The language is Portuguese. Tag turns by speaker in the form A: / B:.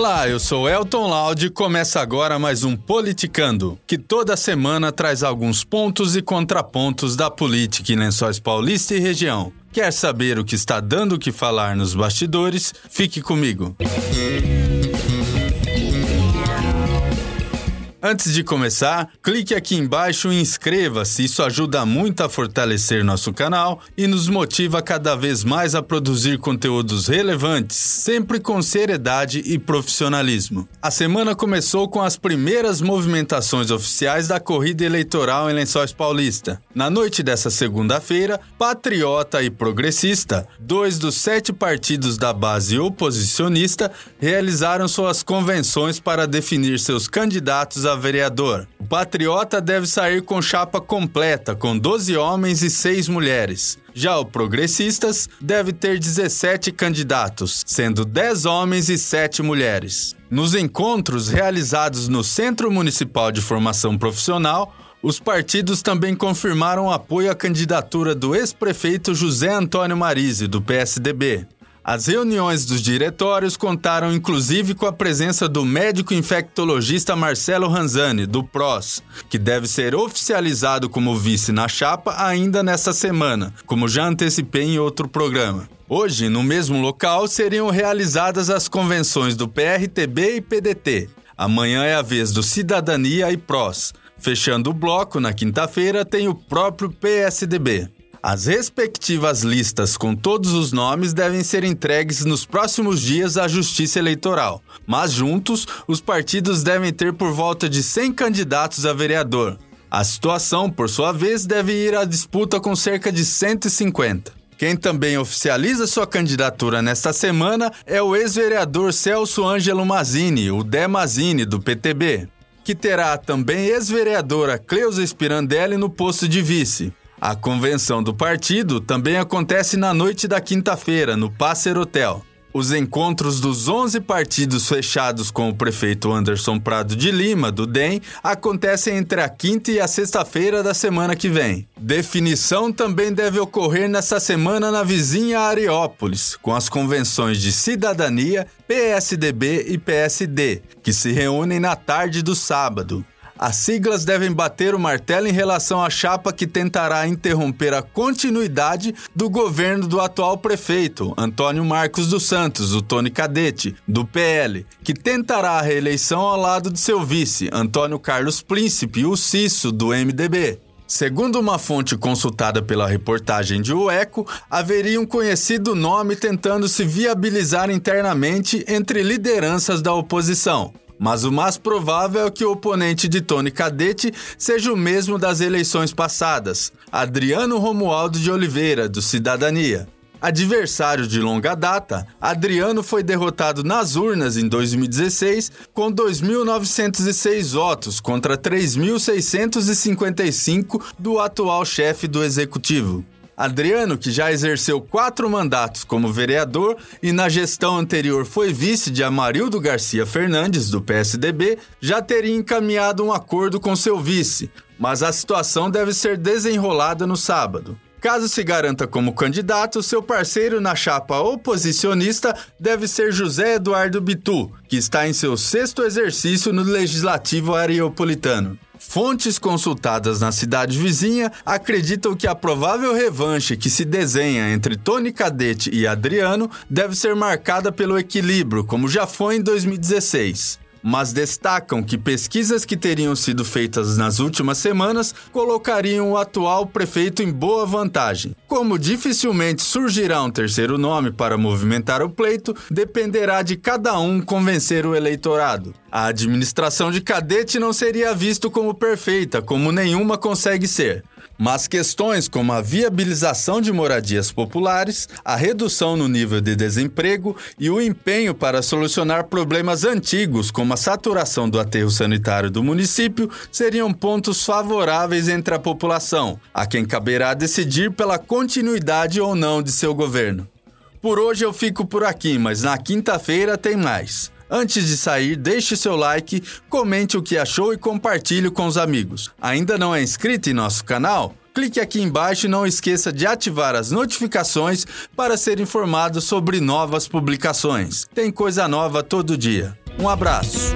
A: Olá, eu sou Elton Laude e começa agora mais um Politicando, que toda semana traz alguns pontos e contrapontos da política em Lençóis Paulista e região. Quer saber o que está dando o que falar nos bastidores? Fique comigo. Antes de começar, clique aqui embaixo e inscreva-se. Isso ajuda muito a fortalecer nosso canal e nos motiva cada vez mais a produzir conteúdos relevantes, sempre com seriedade e profissionalismo. A semana começou com as primeiras movimentações oficiais da corrida eleitoral em Lençóis Paulista. Na noite dessa segunda-feira, Patriota e Progressista, dois dos sete partidos da base oposicionista, realizaram suas convenções para definir seus candidatos a vereador. O Patriota deve sair com chapa completa, com 12 homens e 6 mulheres. Já o Progressistas deve ter 17 candidatos, sendo 10 homens e 7 mulheres. Nos encontros realizados no Centro Municipal de Formação Profissional, os partidos também confirmaram apoio à candidatura do ex-prefeito José Antônio Marise, do PSDB. As reuniões dos diretórios contaram inclusive com a presença do médico infectologista Marcelo Ranzani, do PROS, que deve ser oficializado como vice na chapa ainda nesta semana, como já antecipei em outro programa. Hoje, no mesmo local, seriam realizadas as convenções do PRTB e PDT. Amanhã é a vez do Cidadania e PROS. Fechando o bloco, na quinta-feira, tem o próprio PSDB. As respectivas listas com todos os nomes devem ser entregues nos próximos dias à Justiça Eleitoral, mas juntos, os partidos devem ter por volta de 100 candidatos a vereador. A situação, por sua vez, deve ir à disputa com cerca de 150. Quem também oficializa sua candidatura nesta semana é o ex-vereador Celso Ângelo Mazini, o Dé Mazini, do PTB, que terá também ex-vereadora Cleusa Spirandelli no posto de vice. A convenção do partido também acontece na noite da quinta-feira, no Passer Hotel. Os encontros dos 11 partidos fechados com o prefeito Anderson Prado de Lima, do DEM, acontecem entre a quinta e a sexta-feira da semana que vem. Definição também deve ocorrer nesta semana na vizinha Areópolis, com as convenções de Cidadania, PSDB e PSD, que se reúnem na tarde do sábado. As siglas devem bater o martelo em relação à chapa que tentará interromper a continuidade do governo do atual prefeito, Antônio Marcos dos Santos, o Tony Cadete, do PL, que tentará a reeleição ao lado de seu vice, Antônio Carlos Príncipe, o Cisso, do MDB. Segundo uma fonte consultada pela reportagem de O Eco, haveria um conhecido nome tentando se viabilizar internamente entre lideranças da oposição mas o mais provável é que o oponente de Tony Cadete seja o mesmo das eleições passadas, Adriano Romualdo de Oliveira, do Cidadania. Adversário de longa data, Adriano foi derrotado nas urnas em 2016 com 2.906 votos contra 3.655 do atual chefe do executivo. Adriano, que já exerceu quatro mandatos como vereador e na gestão anterior foi vice de Amarildo Garcia Fernandes, do PSDB, já teria encaminhado um acordo com seu vice, mas a situação deve ser desenrolada no sábado. Caso se garanta como candidato, seu parceiro na chapa oposicionista deve ser José Eduardo Bitu, que está em seu sexto exercício no Legislativo Areopolitano. Fontes consultadas na cidade vizinha acreditam que a provável revanche que se desenha entre Tony Cadete e Adriano deve ser marcada pelo equilíbrio, como já foi em 2016 mas destacam que pesquisas que teriam sido feitas nas últimas semanas colocariam o atual prefeito em boa vantagem. Como dificilmente surgirá um terceiro nome para movimentar o pleito, dependerá de cada um convencer o eleitorado. A administração de Cadete não seria visto como perfeita, como nenhuma consegue ser. Mas questões como a viabilização de moradias populares, a redução no nível de desemprego e o empenho para solucionar problemas antigos, como a saturação do aterro sanitário do município, seriam pontos favoráveis entre a população, a quem caberá decidir pela continuidade ou não de seu governo. Por hoje eu fico por aqui, mas na quinta-feira tem mais. Antes de sair, deixe seu like, comente o que achou e compartilhe com os amigos. Ainda não é inscrito em nosso canal? Clique aqui embaixo e não esqueça de ativar as notificações para ser informado sobre novas publicações. Tem coisa nova todo dia. Um abraço.